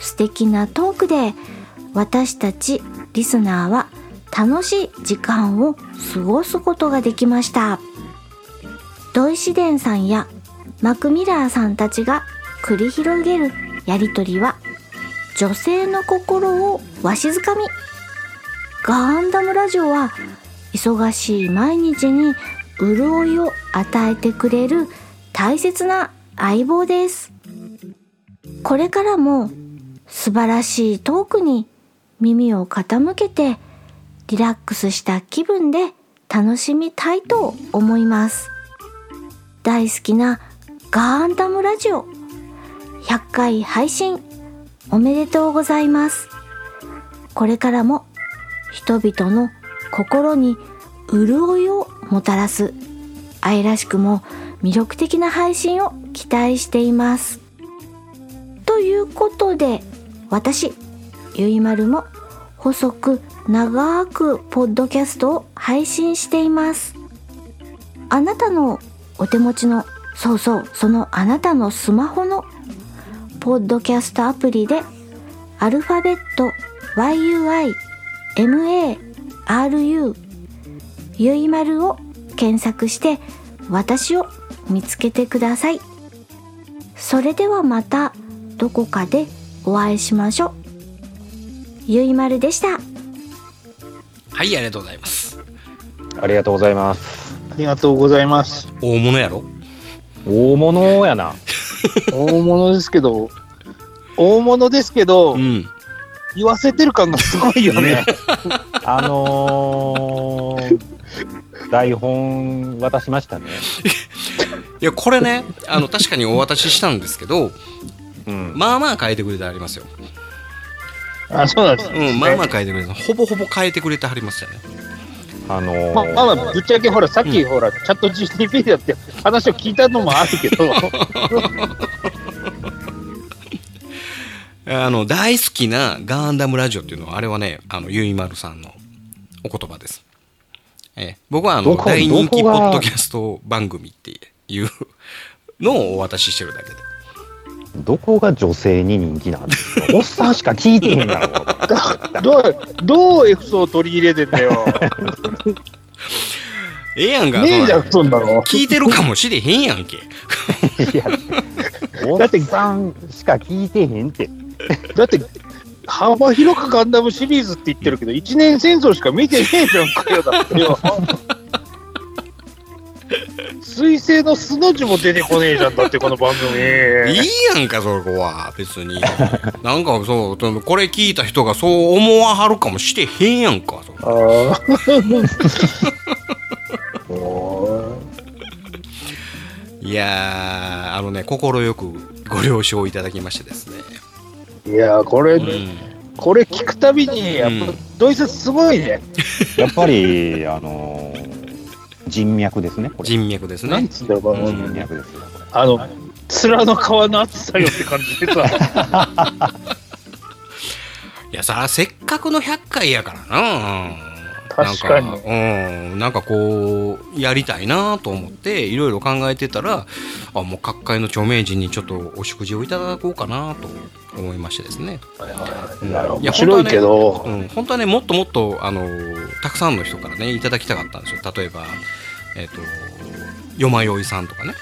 素敵なトークで私たちリスナーは楽しい時間を過ごすことができました。土井紫伝さんやマクミラーさんたちが繰り広げるやりとりは女性の心をわしづかみ。ガンダムラジオは忙しい毎日に潤いを与えてくれる大切な相棒です。これからも素晴らしいトークに耳を傾けてリラックスした気分で楽しみたいと思います。大好きなガンダムラジオ。100回配信。おめでとうございます。これからも人々の心に潤いをもたらす。愛らしくも魅力的な配信を期待しています。ということで私ゆいまるも細く長くポッドキャストを配信しています。あなたのお手持ちのそうそうそのあなたのスマホのポッドキャストアプリでアルファベット YUIMARU ゆいまるを検索して私を見つけてください。それではまたどこかでお会いしましょう。ゆいまるでしたはいありがとうございますありがとうございます。ありがとうございます。大物やろ？大物やな。大物ですけど、大物ですけど、うん。言わせてる感がすごいよね。あのー、台本渡しましたね。いや、これね、あの、確かにお渡ししたんですけど、うん。まあまあ変えてくれてありますよ。あ、そうなんですね。うん、まあまあ変えてくれて、ほぼほぼ変えてくれてはりましたね。あのーまあ、まあまあ、ぶっちゃけほら、さっきほら、チャット GTP だって話を聞いたのもあるけど、あの、大好きなガンダムラジオっていうのは、あれはね、あの、ゆいまるさんのお言葉です。ええ僕はあの大人気ポッドキャスト番組っていうのをお渡ししてるだけで。どこが女性に人気なんですかおっさんしか聞いてへんやろ。どう、どう F 層取り入れてんだよ。ええやんか、ねえじゃん、そんなそんなの。聞いてるかもしれへんやんけ。いや、おっさんしか聞いてへんって。だって、幅広くガンダムシリーズって言ってるけど、一年戦争しか見てねえじゃんかよ、だってよ。水星の素の字も出てこねえじゃん、だってこの番組。いいやんか、そこは。別に。なんかそう、これ聞いた人がそう思わはるかもしれへんやんか。あ いやー、あのね、心よくご了承いただきましてですね。ういや、これ、うん。これ聞くたびに、やっぱうん、ドイツすごいね。やっぱり、あのー人脈ですね。人脈ですね。人脈です。あの、面の皮の厚さよって感じでさ。いやさ、せっかくの100回やからな。確かになんか、うん、なんかこう、やりたいなと思って、いろいろ考えてたら、あ、もう各界の著名人にちょっとお食事をいただこうかなと思いましてですね。うんいやいや面白いけど、うん、本当はね、もっともっと、あのたくさんの人からね、いただきたかったんですよ。例えば、えっ、と、よまよいさんとかね。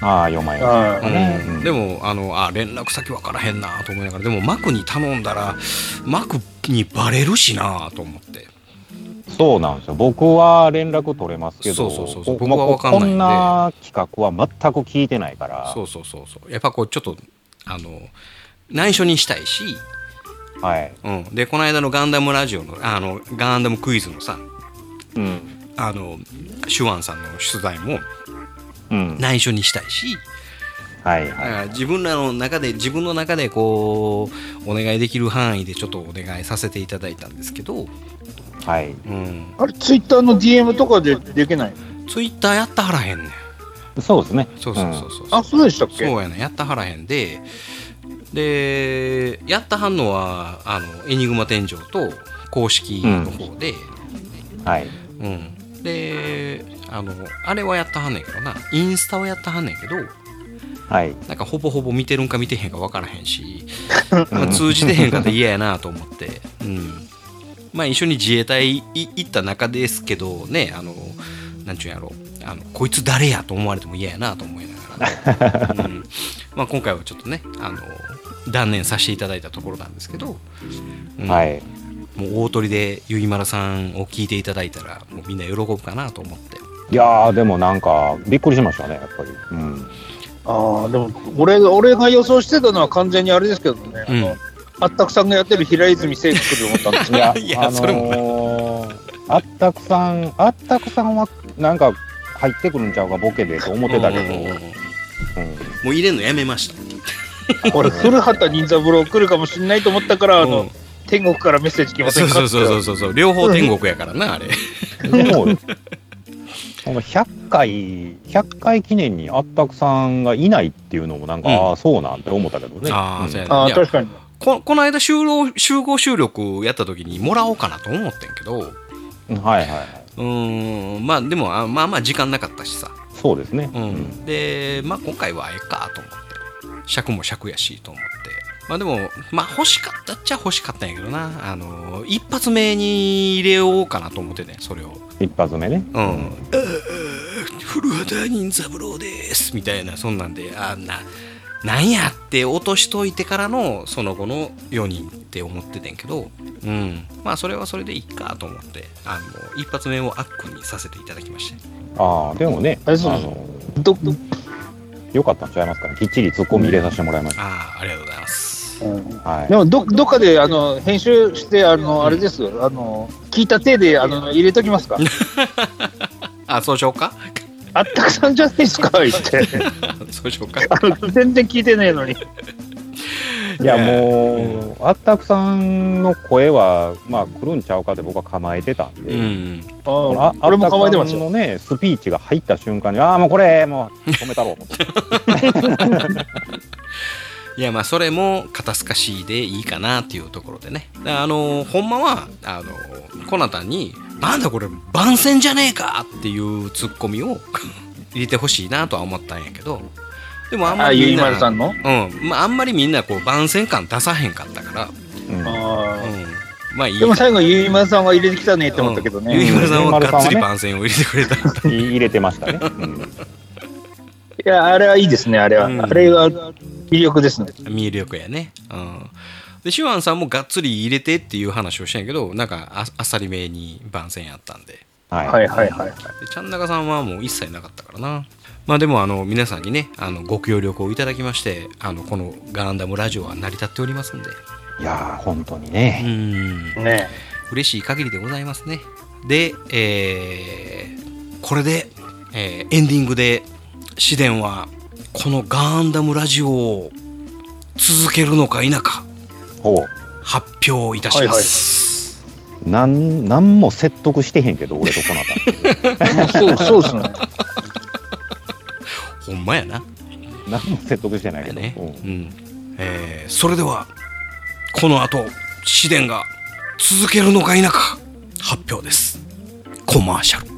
ああ、読まあうんねうん。でもあのあ連絡先分からへんなと思いながらでもマクに頼んだらマクにバレるしなと思って。そうなんですよ。僕は連絡取れますけど、そうそうそうそう。こ僕は分かんないんで。こんな企画は全く聞いてないから、そうそうそうそう。やっぱこうちょっとあの内緒にしたいし、はい。うん、でこの間のガンダムラジオのあのガンダムクイズのさうん。あのシュワンさんの出題もうん。内緒にしたいしはい自分らの中で自分の中でこうお願いできる範囲でちょっとお願いさせていただいたんですけど、い。はい。うん、あれ、ツイッターの DM とかでできないツイッターやったはらへんねん。そうですね。そうそうそうそう、あ、そうでしたっけ？そうやねやったはらへんで。でやったはんのはあのエニグマ天井と公式の方で、うん。はい。うんであのあれはやったはんねんけどな。インスタはやったはんねんけどはい。なんかほぼほぼ見てるんか見てへんか分からへんし、まあ、通じてへんかったら嫌やなと思って、うん、まあ一緒に自衛隊い行った中ですけどねあのなんちゅうんやろ。あのこいつ誰やと思われても嫌やなと思いながら、ね。うん。まあ、今回はちょっとねあの断念させていただいたところなんですけど、うん。はい。もう大鳥でゆいまるさんを聞いていただいたらもうみんな喜ぶかなと思って。いやー、でもなんか、びっくりしましたね、やっぱり。うん。ああ、でも俺が、俺が予想してたのは完全にあれですけどね、あうん。の、あったくさんがやってる平泉聖子と思ったんですよ。いや、いやあそれものー、あったくさん、あったくさんは、なんか、入ってくるんちゃうか、ボケでと思ってたけど、うんもう入れんのやめました。俺、古畑任三郎来るかもしれないと思ったから、あの、うん天国からメッセージ来ませんかそうそうそうそうそう両方天国やからなあれ。でも、この100回、100回記念にあったくさんがいないっていうのも、なんか、うん。ああ、そうなんて思ったけどね。うん。あうやあ確かに。ここの間集合集合収録やった時にもらおうかなと思ってんけど。はいはいはい。うーんまあでもあまあまあ時間なかったしさ、そうですね。うん。でまあ今回はええかと思って。尺も尺やしと思ってまあでもまあ欲しかったっちゃ欲しかったんやけどな。あの一発目に入れようかなと思ってねそれを。一発目ね。うん、古畑任三郎ですみたいなそんなんであんななんやって落としといてからのその後の4人って思っててんけど、うん、まあそれはそれでいいかと思ってあの一発目をアックにさせていただきまして。ああ、でもね、ああれそうの、ど、よかったんちゃいますかね。きっちりツッコミ入れさせてもらいました。ああありがとうございますはい。でもど、どっかであの編集して、あのあれですよ、あの聞いた手であの入れときますか？あそうしようか？あったくさんじゃないですか、言って。そうしようか。全然聞いてねえのに。いやもう、あったくさんの声は、まあ、来るんちゃうかって僕は構えてたんで、うん。あ俺も構えてまのね、スピーチが入った瞬間に、ああ、もうこれ、もう止めたろう思って。いやまあそれも肩透かしでいいかなっていうところでね。あのほんまはあのコナタンに「なんだこれ番宣じゃねえか!」っていうツッコミを 入れてほしいなとは思ったんやけど。でもあんまあ、ゆいりみんなまるさんの？うん。まあ、あんまりみんなこう番宣感出さへんかったから、うん。あうん。ー、まあいいでも最後、ゆいまるさんは入れてきたねって思ったけどうん。ゆいね。まるさんはがっつり番宣を入れてくれた 入れてましたね。うんいや、あれはいいですね、あれは。うんあれは魅力ですね。魅力やね。うん。で、シュワンさんもがっつり入れてっていう話をしたんやけど、なんかああっさりめに番宣やったんで。はいはいはいはい。で、ちゃんなかさんはもう一切なかったからな。まあでもあの皆さんにねあのご協力をいただきましてあのこのガンダムラジオは成り立っておりますんでいやー、本当にうね。んね嬉しい限りでございますねで、えーこれで、えーエンディングで紫電はこのガンダムラジオを続けるのか否かほ発表いたします、う。なん、なんも説得してへんけど、俺とこなた。そうそうですね。ほんまやな何も説得してないけど。ね、ううんんえーそれではこの後紫電が続けるのか否か発表ですコマーシャル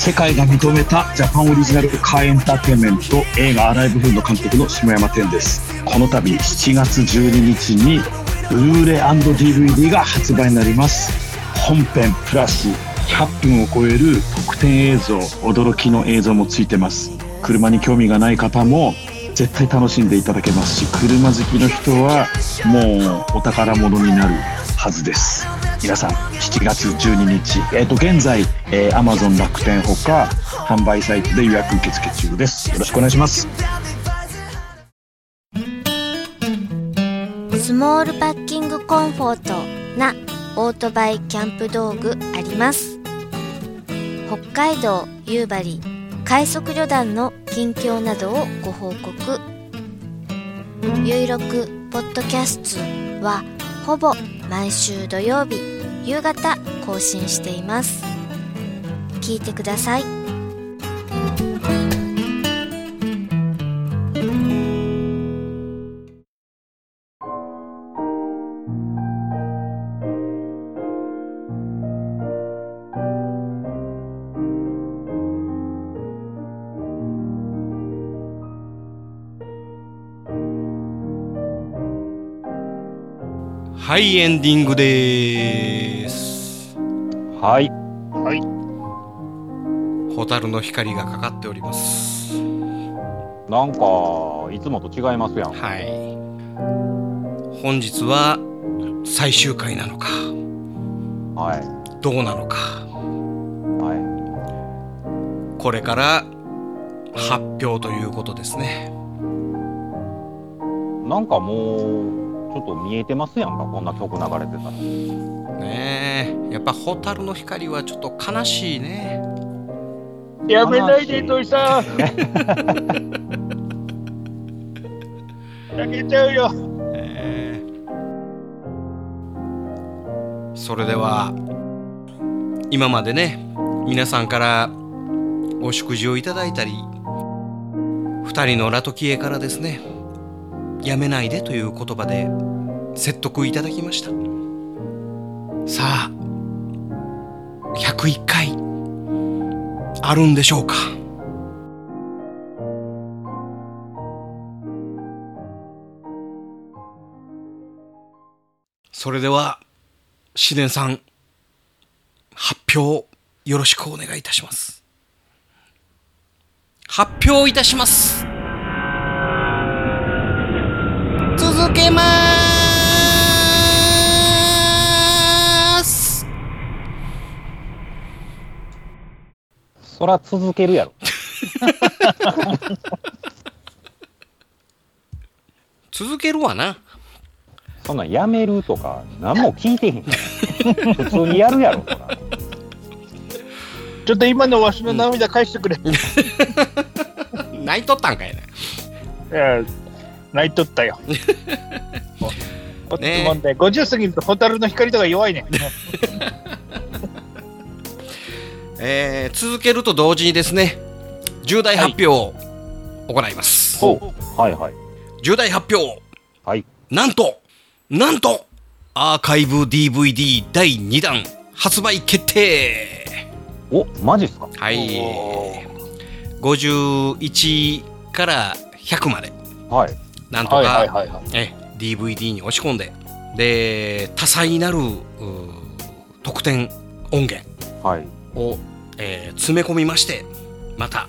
世界が認めたジャパンオリジナルカーエンターテインメント映画アライブフード監督の下山天です。この度7月12日にブルーレイ &DVD が発売になります。本編プラス100分を超える特典映像驚きの映像もついてます。車に興味がない方も絶対楽しんでいただけますし車好きの人はもうお宝物になるはずです。皆さん7月12日、えっと現在、えー、Amazon 楽天ほか販売サイトで予約受付中です。よろしくお願いします。スモールパッキングコンフォートなオートバイキャンプ道具あります。北海道夕張快速旅団の近況などをご報告。ゆいろくポッドキャストはほぼ毎週土曜日夕方更新しています。聞いてください。はいエンディングですはい。蛍の光がかかっておりますなんか、いつもと違いますやん。はい本日は最終回なのかはい。どうなのかはこれから発表ということですねい。なんかもう、ちょっと見えてますやんか、こんな曲流れてたら。ねえやっぱ蛍の光はちょっと悲しいねやめないで、糸井さん。泣けちゃうよ。えーそれでは今までね皆さんからお食事をいただいたり二人のラトキエからですねやめないでという言葉で説得いただきました。さあ101回あるんでしょうか？それでは紫伝さん発表よろしくお願いいたします。発表いたします。続けますそら続けるやろ。続けるわなそんなんやめるとか、何も聞いてへんから。普通にやるやろ、そら。ちょっと今のわしの涙返してくれ。泣いとったんかいねいや、泣いとったよ。お つもんで、50過ぎると蛍の光とか弱いね。えー続けると同時にですね重大発表を行います、はい。はい。重大発表。はい。なんとなんとアーカイブ DVD 第2弾発売決定。お、マジっすか？はい。51から100まで。はい。なんとか、はいはいはいはいえ DVD に押し込んでで多彩なる特典音源はい。を、えー詰め込みましてまた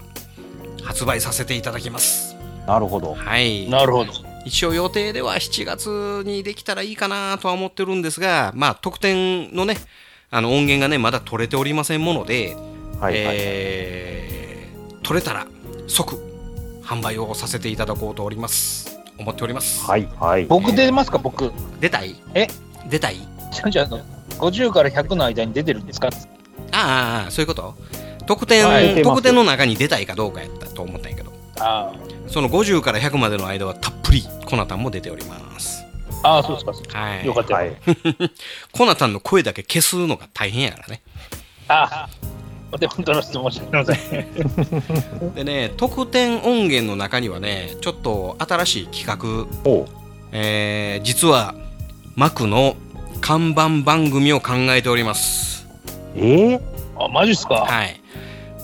発売させていただきますなるほど。はいなるほど。一応予定では7月にできたらいいかなとは思ってるんですがまあ特典のねあの音源がねまだ取れておりませんもので、はいはいえー取れたら即販売をさせていただこうとおります思っております。はいはい。僕出ますか、僕。出たい？え？出たい？じゃあじゃああの、50から100の間に出てるんですか？ああそういうこと？特典、はい。出てます。特典の中に出たいかどうかやったと思ったんやけど。あその50から100までの間はたっぷりコナタンも出ております。あ、ああ、そうですか。そうですかはいよかった。よ。コナタンの声だけ消すのが大変やからね。ああ、お手本の質問しません。でね特典音源の中にはねちょっと新しい企画。えー実はマクの看板番組を考えております。えー、あ、マジっすか？はい。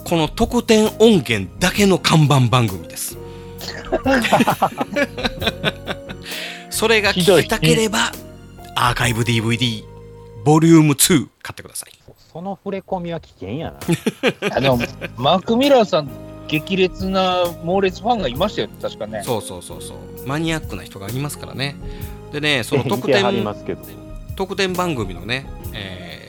この特典音源だけの看板番組です。それが聞きたければアーカイブ DVD ボリューム2買ってくださいその触れ込みは危険やな。あの、マーク・ミラーさん、激烈な猛烈ファンがいましたよ、確かね。そうそうそうそうマニアックな人がいますからねでね その特典ますけど。特典番組のね、え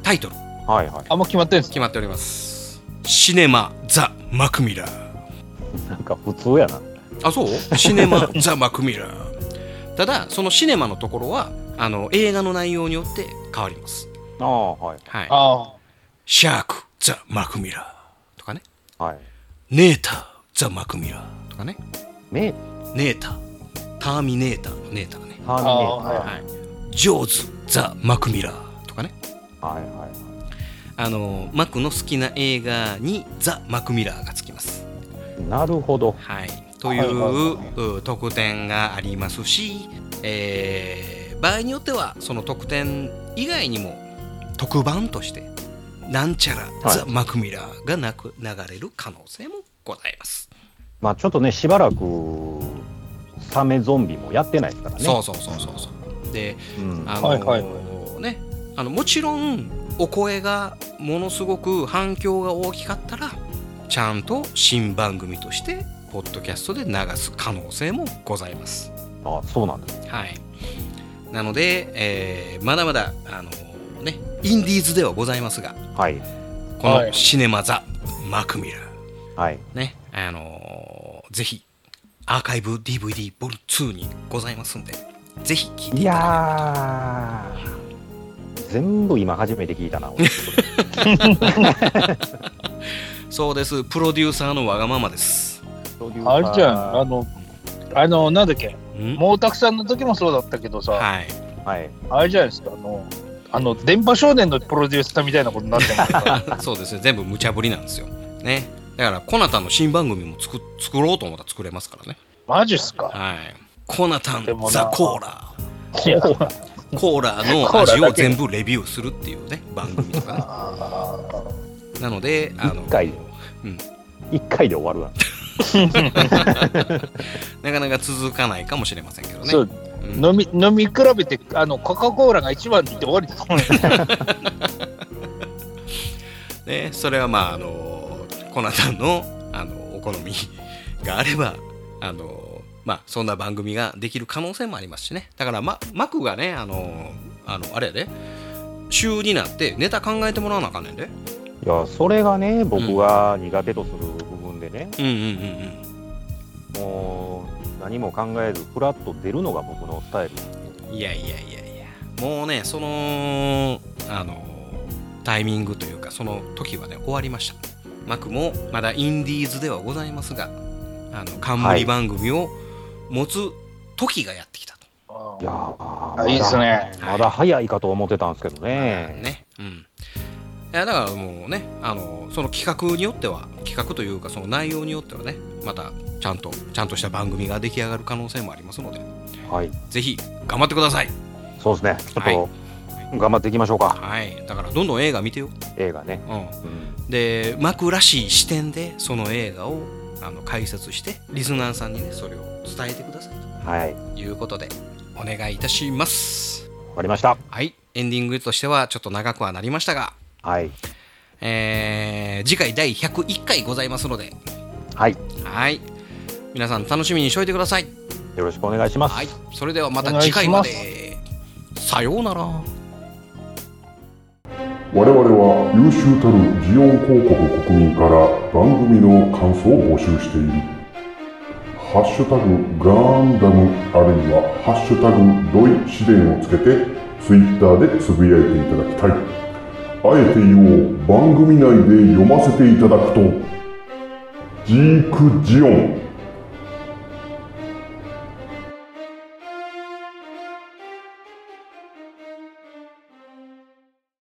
ータイトルはいはい。あ、もう決まってるんです決まっておりますシネマ・ザ・マクミラーなんか普通やな。あそう？シネマ ザ・マクミラーただそのシネマのところはあの映画の内容によって変わりますああ、はい。はい。あシャーク・ザ・マクミラーとかね。はい。ネーター・ザ・マクミラーとかね。ネネーターターミネーターのネーターね。ターミネーター。あはい。ジョーズ・ザ・マクミラーとかね。はいはい。あのマクの好きな映画にザ・マクミラーがつきます。なるほど。はい、というう特典がありますし、えー場合によってはその特典以外にも特番としてなんちゃら、はいザ・マクミラーがなく流れる可能性もございます、まあちょっとね、しばらく、サメゾンビもやってないですからね。そうそうそうそうそうでうん。あのはいはいねあのもちろんお声がものすごく反響が大きかったらちゃんと新番組としてポッドキャストで流す可能性もございますあそうなんです。はい。なので、えーまだまだ、あのね、インディーズではございますが、はい。こはい。のシネマ・ザ・マクミラー、はい。ね、あのーぜひ、アーカイブ DVD ボル2にございますんで、ぜひ聞いていいただやー、全部今初めて聞いたな、俺。そうです、プロデューサーのわがままです。あれじゃん、あの、あの、なんだっけ、ん？毛沢さんの時もそうだったけどさ、はい。はい。あれじゃないですか、あの、あの、電波少年のプロデューサーみたいなことになってますか。ら そうですね、全部無茶ぶりなんですよ。ね。だから、コナタンの新番組も作作ろうと思ったら作れますからね。マジっすか？はい。コナタンザ・コーラ。コーラ。の味を全部レビューするっていうね番組とか。ねなのであの一回。でうん、一回で終わるわ。なかなか続かないかもしれませんけどね。そう、うん。飲み、飲み比べて、あの、コカ・コーラが一番って言って終わりだと思うんですよ ね、それはまああのコナタンのあのお好みがあればあのまあそんな番組ができる可能性もありますしね。だから、ま、マクがねあのあのあれやで。週になってネタ考えてもらわなあかんねんで。いや、それがね、僕が苦手とするね、うんうんうんもう、何も考えずフラッと出るのが僕のスタイル。いやいやいやいや。もうねそのあのタイミングというかその時はね終わりました。マクもまだインディーズではございますがあの冠番組を持つ時がやってきたと、いやあいいっすね。まだ早いかと思ってたんですけどね。ね。うんいやだからもうねあのその企画によっては企画というかその内容によってはねまたちゃんとちゃんとした番組が出来上がる可能性もありますのではい。ぜひ頑張ってくださいそうですね。ちょっと、頑張っていきましょうか。はいだからどんどん映画見てよ映画ね。うん、でマクらしい視点でその映画をあの解説してリスナーさんにねそれを伝えてくださいはい。ということでお願いいたしますわかりました。はいエンディングとしてはちょっと長くはなりましたがはい。えー次回第101回ございますのではい。はい皆さん楽しみにしておいてくださいよろしくお願いします。はいそれではまた次回までさようなら我々は優秀たるジオン広告国民から番組の感想を募集している。ハッシュタグガンダムあるいはハッシュタグドイ試練をつけてツイッターでつぶやいていただきたい。あえて言おう。番組内で読ませていただくと。ジークジオン。